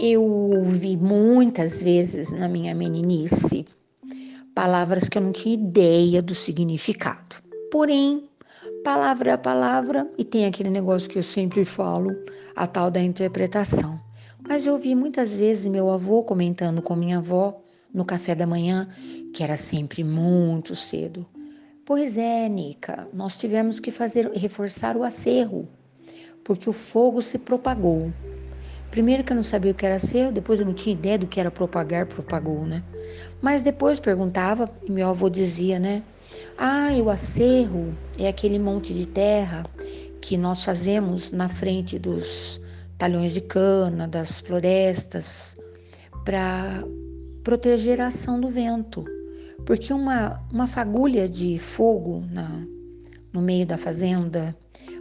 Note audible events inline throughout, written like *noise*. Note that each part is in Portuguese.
eu ouvi muitas vezes na minha meninice palavras que eu não tinha ideia do significado. Porém, palavra é a palavra e tem aquele negócio que eu sempre falo, a tal da interpretação. Mas eu ouvi muitas vezes meu avô comentando com minha avó no café da manhã, que era sempre muito cedo. Pois é, Nica, nós tivemos que fazer reforçar o acerro, porque o fogo se propagou. Primeiro que eu não sabia o que era ser, depois eu não tinha ideia do que era propagar, propagou, né? Mas depois perguntava e meu avô dizia, né? Ah, o acerro é aquele monte de terra que nós fazemos na frente dos talhões de cana, das florestas, para proteger a ação do vento. Porque uma, uma fagulha de fogo na, no meio da fazenda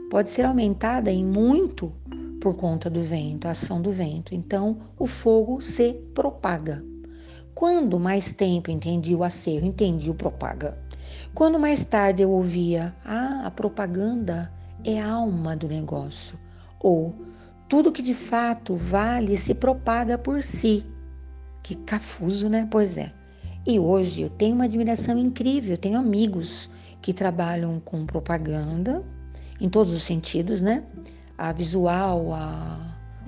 pode ser aumentada em muito por conta do vento, a ação do vento. Então, o fogo se propaga. Quando mais tempo entendi o acerro, entendi o propaga. Quando mais tarde eu ouvia, ah, a propaganda é a alma do negócio, ou tudo que de fato vale se propaga por si. Que cafuso, né? Pois é. E hoje eu tenho uma admiração incrível, eu tenho amigos que trabalham com propaganda em todos os sentidos, né? A visual, a,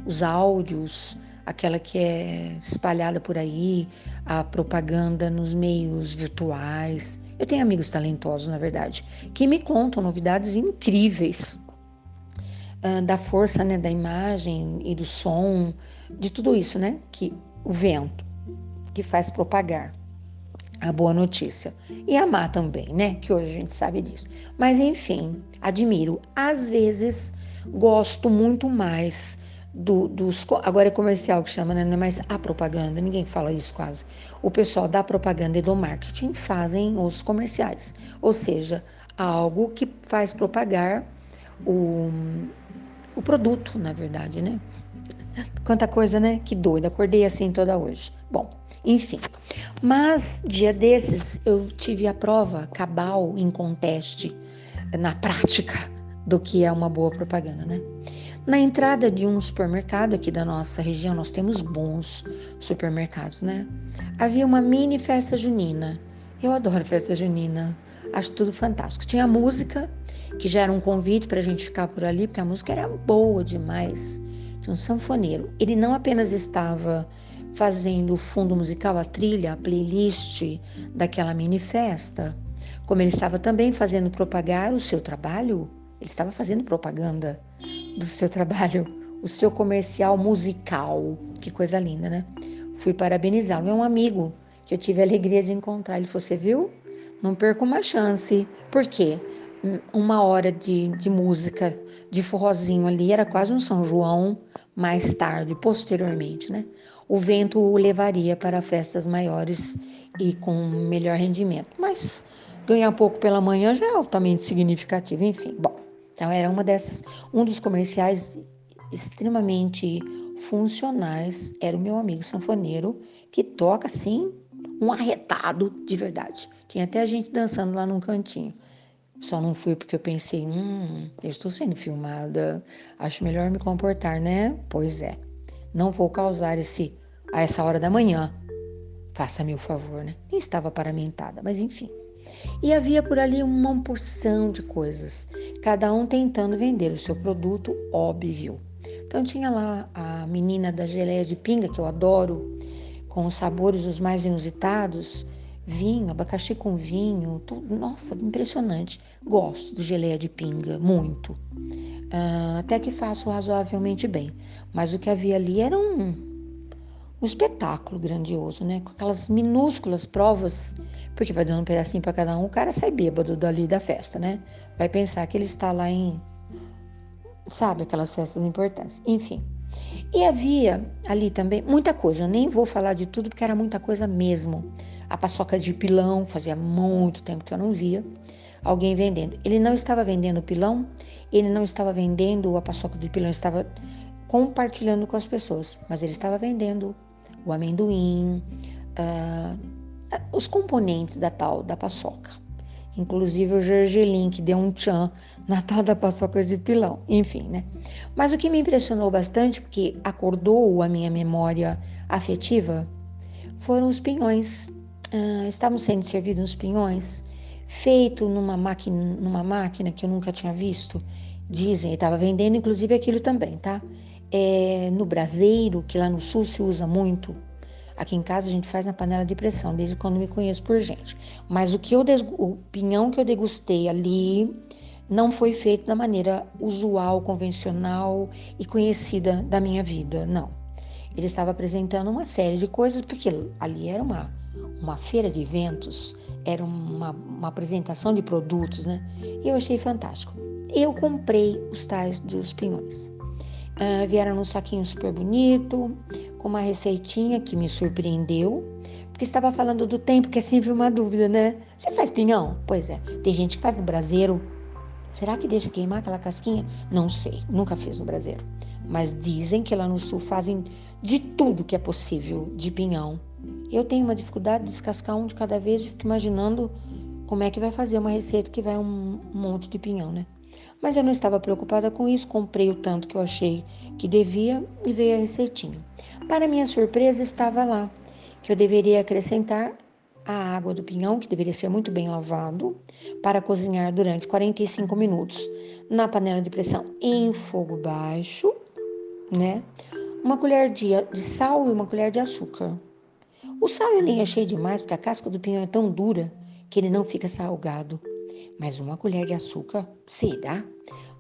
os áudios, aquela que é espalhada por aí, a propaganda nos meios virtuais. Eu tenho amigos talentosos, na verdade, que me contam novidades incríveis uh, da força né, da imagem e do som, de tudo isso, né? Que o vento que faz propagar a boa notícia. E amar também, né? Que hoje a gente sabe disso. Mas enfim, admiro. Às vezes gosto muito mais do, dos. Agora é comercial que chama, né? É mais a propaganda, ninguém fala isso quase. O pessoal da propaganda e do marketing fazem os comerciais, ou seja, algo que faz propagar o, o produto, na verdade, né? Quanta coisa, né? Que doida, acordei assim toda hoje. Bom, enfim. Mas, dia desses, eu tive a prova cabal em conteste, na prática, do que é uma boa propaganda, né? Na entrada de um supermercado aqui da nossa região, nós temos bons supermercados, né? Havia uma mini festa junina. Eu adoro festa junina, acho tudo fantástico. Tinha música, que já era um convite para a gente ficar por ali, porque a música era boa demais. Tinha um sanfoneiro. Ele não apenas estava fazendo o fundo musical, a trilha, a playlist daquela mini festa, como ele estava também fazendo propagar o seu trabalho ele estava fazendo propaganda do seu trabalho, o seu comercial musical. Que coisa linda, né? Fui parabenizá-lo. É um amigo que eu tive a alegria de encontrar. Ele falou: Você viu? Não perca uma chance. Por quê? Uma hora de, de música, de forrozinho ali, era quase um São João mais tarde, posteriormente, né? O vento o levaria para festas maiores e com melhor rendimento. Mas ganhar pouco pela manhã já é altamente significativo. Enfim, bom. Então era uma dessas, um dos comerciais extremamente funcionais era o meu amigo sanfoneiro que toca assim um arretado de verdade. Tinha até gente dançando lá num cantinho. Só não fui porque eu pensei, hum, eu estou sendo filmada, acho melhor me comportar, né? Pois é. Não vou causar esse a essa hora da manhã. Faça-me o favor, né? Nem estava paramentada, mas enfim. E havia por ali uma porção de coisas, cada um tentando vender o seu produto óbvio. Então tinha lá a menina da geleia de pinga, que eu adoro, com os sabores os mais inusitados, vinho, abacaxi com vinho, tudo, nossa, impressionante. Gosto de geleia de pinga, muito. Uh, até que faço razoavelmente bem. Mas o que havia ali era um, um espetáculo grandioso, né? Com aquelas minúsculas provas, porque vai dando um pedacinho para cada um, o cara sai bêbado dali da festa, né? Vai pensar que ele está lá em, sabe, aquelas festas importantes. Enfim. E havia ali também muita coisa, nem vou falar de tudo porque era muita coisa mesmo. A paçoca de pilão, fazia muito tempo que eu não via alguém vendendo. Ele não estava vendendo pilão, ele não estava vendendo a paçoca de pilão, estava compartilhando com as pessoas, mas ele estava vendendo o amendoim, uh, os componentes da tal da paçoca. Inclusive o Gergelin, que deu um tchan na tal da paçoca de pilão. Enfim, né? Mas o que me impressionou bastante, porque acordou a minha memória afetiva, foram os pinhões. Ah, estavam sendo servidos uns pinhões, feito numa máquina, numa máquina que eu nunca tinha visto. Dizem, estava vendendo inclusive aquilo também, tá? É, no braseiro, que lá no sul se usa muito, Aqui em casa a gente faz na panela de pressão, desde quando me conheço por gente. Mas o que eu o pinhão que eu degustei ali não foi feito da maneira usual, convencional e conhecida da minha vida, não. Ele estava apresentando uma série de coisas, porque ali era uma, uma feira de eventos, era uma, uma apresentação de produtos, né? E eu achei fantástico. Eu comprei os tais dos pinhões. Uh, vieram num saquinho super bonito, com uma receitinha que me surpreendeu, porque estava falando do tempo, que é sempre uma dúvida, né? Você faz pinhão? Pois é, tem gente que faz no braseiro. Será que deixa queimar aquela casquinha? Não sei, nunca fiz no braseiro. Mas dizem que lá no sul fazem de tudo que é possível de pinhão. Eu tenho uma dificuldade de descascar um de cada vez e fico imaginando como é que vai fazer uma receita que vai um monte de pinhão, né? Mas eu não estava preocupada com isso, comprei o tanto que eu achei que devia e veio a receitinha. Para minha surpresa, estava lá que eu deveria acrescentar a água do pinhão, que deveria ser muito bem lavado, para cozinhar durante 45 minutos na panela de pressão em fogo baixo, né? Uma colher de, de sal e uma colher de açúcar. O sal eu nem achei demais, porque a casca do pinhão é tão dura que ele não fica salgado. Mas uma colher de açúcar, será?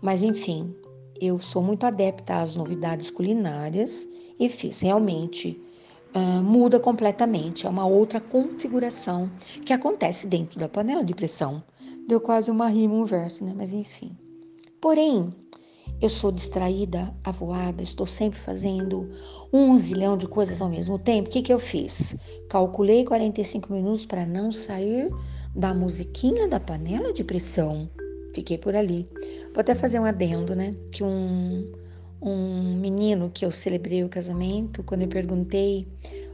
Mas enfim, eu sou muito adepta às novidades culinárias e fiz. Realmente uh, muda completamente, é uma outra configuração que acontece dentro da panela de pressão. Deu quase uma rima, um verso, né? Mas enfim. Porém, eu sou distraída, avoada, estou sempre fazendo um zilhão de coisas ao mesmo tempo. O que, que eu fiz? Calculei 45 minutos para não sair da musiquinha da panela de pressão. Fiquei por ali. Vou até fazer um adendo, né? Que um, um menino que eu celebrei o casamento, quando eu perguntei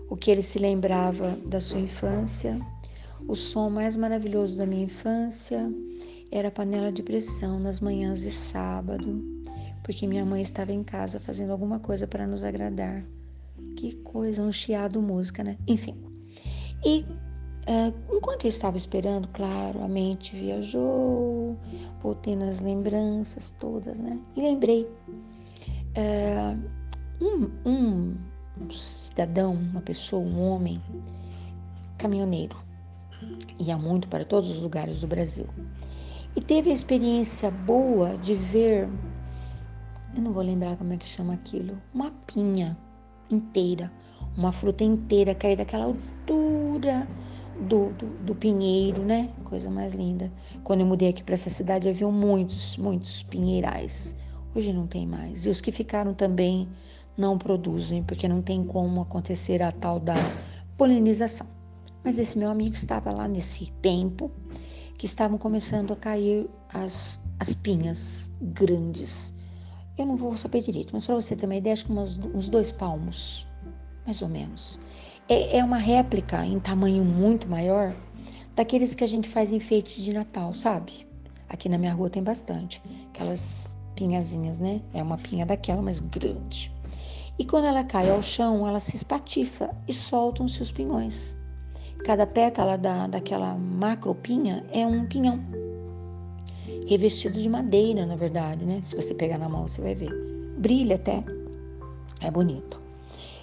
o que ele se lembrava da sua infância, o som mais maravilhoso da minha infância era a panela de pressão nas manhãs de sábado, porque minha mãe estava em casa fazendo alguma coisa para nos agradar. Que coisa, um chiado música, né? Enfim. E enquanto eu estava esperando, claro, a mente viajou, voltei nas lembranças todas, né? E lembrei é, um, um cidadão, uma pessoa, um homem, caminhoneiro, ia muito para todos os lugares do Brasil e teve a experiência boa de ver, eu não vou lembrar como é que chama aquilo, uma pinha inteira, uma fruta inteira cair daquela altura do, do, do, pinheiro, né? Coisa mais linda. Quando eu mudei aqui para essa cidade, havia muitos, muitos pinheirais Hoje não tem mais. E os que ficaram também não produzem, porque não tem como acontecer a tal da polinização. Mas esse meu amigo estava lá nesse tempo que estavam começando a cair as, as pinhas grandes. Eu não vou saber direito, mas para você ter uma ideia, acho que umas, uns dois palmos, mais ou menos. É, é uma réplica em tamanho muito maior daqueles que a gente faz enfeite de Natal, sabe? Aqui na minha rua tem bastante. Aquelas pinhazinhas, né? É uma pinha daquela, mas grande. E quando ela cai ao chão, ela se espatifa e soltam-se os pinhões. Cada pétala da, daquela macropinha é um pinhão. Revestido de madeira, na verdade, né? Se você pegar na mão, você vai ver. Brilha até. É bonito.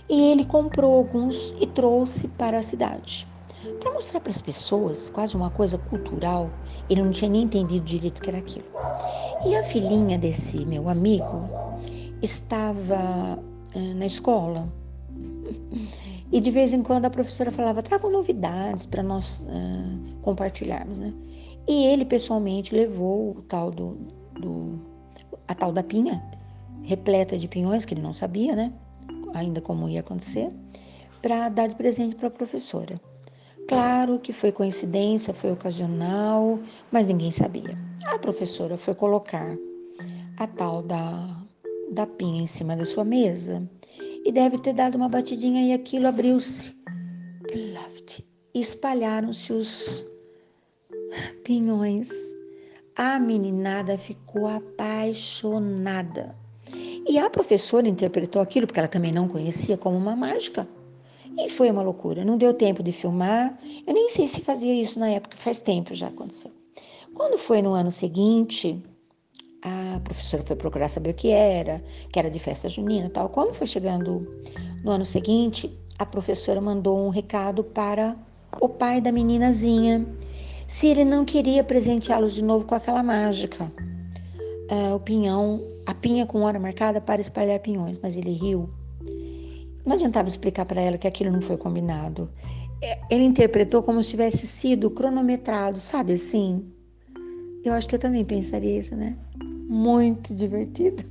E ele comprou alguns e trouxe para a cidade. Para mostrar para as pessoas, quase uma coisa cultural, ele não tinha nem entendido direito o que era aquilo. E a filhinha desse meu amigo estava uh, na escola. E de vez em quando a professora falava: tragam novidades para nós uh, compartilharmos, né? E ele pessoalmente levou o tal do, do, a tal da pinha, repleta de pinhões, que ele não sabia, né? Ainda como ia acontecer, para dar de presente para a professora. Claro que foi coincidência, foi ocasional, mas ninguém sabia. A professora foi colocar a tal da, da pinha em cima da sua mesa e deve ter dado uma batidinha e aquilo abriu-se. Espalharam-se os pinhões. A meninada ficou apaixonada. E a professora interpretou aquilo, porque ela também não conhecia, como uma mágica. E foi uma loucura. Não deu tempo de filmar. Eu nem sei se fazia isso na época, faz tempo já aconteceu. Quando foi no ano seguinte, a professora foi procurar saber o que era, que era de festa junina tal. Quando foi chegando no ano seguinte, a professora mandou um recado para o pai da meninazinha se ele não queria presenteá-los de novo com aquela mágica. Uh, o pinhão, a pinha com hora marcada para espalhar pinhões, mas ele riu. Não adiantava explicar para ela que aquilo não foi combinado. É, ele interpretou como se tivesse sido cronometrado, sabe assim? Eu acho que eu também pensaria isso, né? Muito divertido.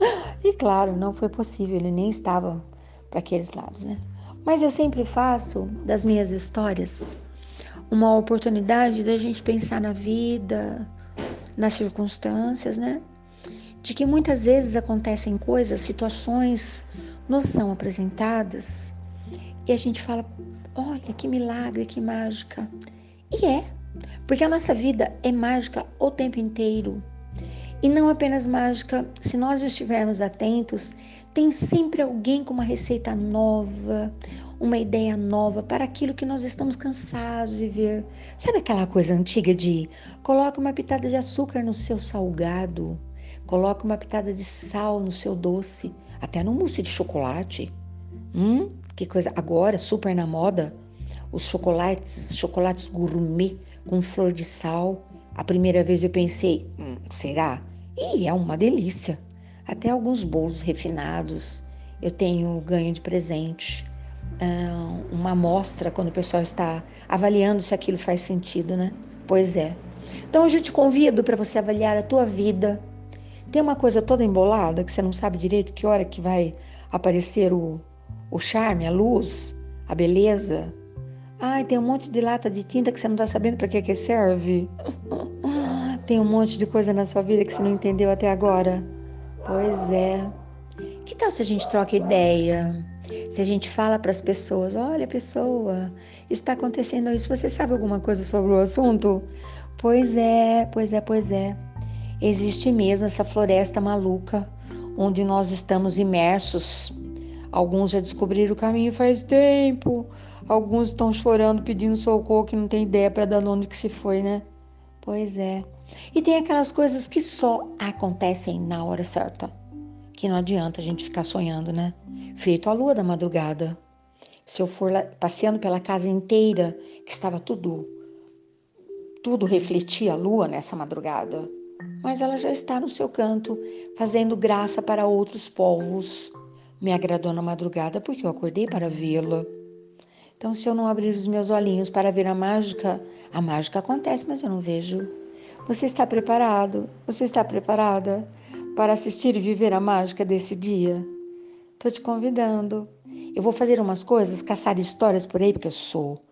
*laughs* E claro, não foi possível, ele nem estava para aqueles lados, né? Mas eu sempre faço das minhas histórias uma oportunidade da gente pensar na vida, nas circunstâncias, né? De que muitas vezes acontecem coisas, situações nos são apresentadas e a gente fala: olha que milagre, que mágica. E é, porque a nossa vida é mágica o tempo inteiro. E não apenas mágica, se nós estivermos atentos, tem sempre alguém com uma receita nova, uma ideia nova para aquilo que nós estamos cansados de ver. Sabe aquela coisa antiga de coloca uma pitada de açúcar no seu salgado, coloca uma pitada de sal no seu doce, até no mousse de chocolate. Hum, que coisa agora super na moda, os chocolates, chocolates gourmet com flor de sal. A primeira vez eu pensei, hum, será? E é uma delícia. Até alguns bolos refinados eu tenho ganho de presente. Uma amostra quando o pessoal está avaliando se aquilo faz sentido, né? Pois é. Então hoje eu te convido para você avaliar a tua vida. Tem uma coisa toda embolada que você não sabe direito que hora que vai aparecer o, o charme, a luz, a beleza. Ai, tem um monte de lata de tinta que você não está sabendo para que, que serve. *laughs* tem um monte de coisa na sua vida que você não entendeu até agora. Pois é. Que tal se a gente troca ideia? Se a gente fala para as pessoas, olha, pessoa, está acontecendo isso, você sabe alguma coisa sobre o assunto? Pois é, pois é, pois é. Existe mesmo essa floresta maluca onde nós estamos imersos. Alguns já descobriram o caminho faz tempo, alguns estão chorando, pedindo socorro, que não tem ideia para dar onde que se foi, né? Pois é. E tem aquelas coisas que só acontecem na hora certa que não adianta a gente ficar sonhando, né? Feito a lua da madrugada. Se eu for lá, passeando pela casa inteira, que estava tudo, tudo refletia a lua nessa madrugada, mas ela já está no seu canto, fazendo graça para outros povos. Me agradou na madrugada porque eu acordei para vê-la. Então, se eu não abrir os meus olhinhos para ver a mágica, a mágica acontece, mas eu não vejo. Você está preparado? Você está preparada? para assistir e viver a mágica desse dia? Estou te convidando. Eu vou fazer umas coisas, caçar histórias por aí, porque eu sou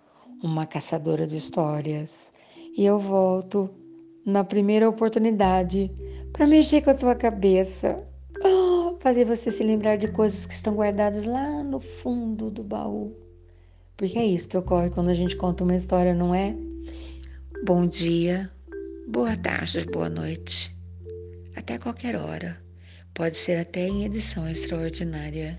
uma caçadora de histórias. E eu volto na primeira oportunidade para mexer com a tua cabeça, fazer você se lembrar de coisas que estão guardadas lá no fundo do baú. Porque é isso que ocorre quando a gente conta uma história, não é? Bom dia, boa tarde, boa noite até qualquer hora, pode ser até em edição extraordinária.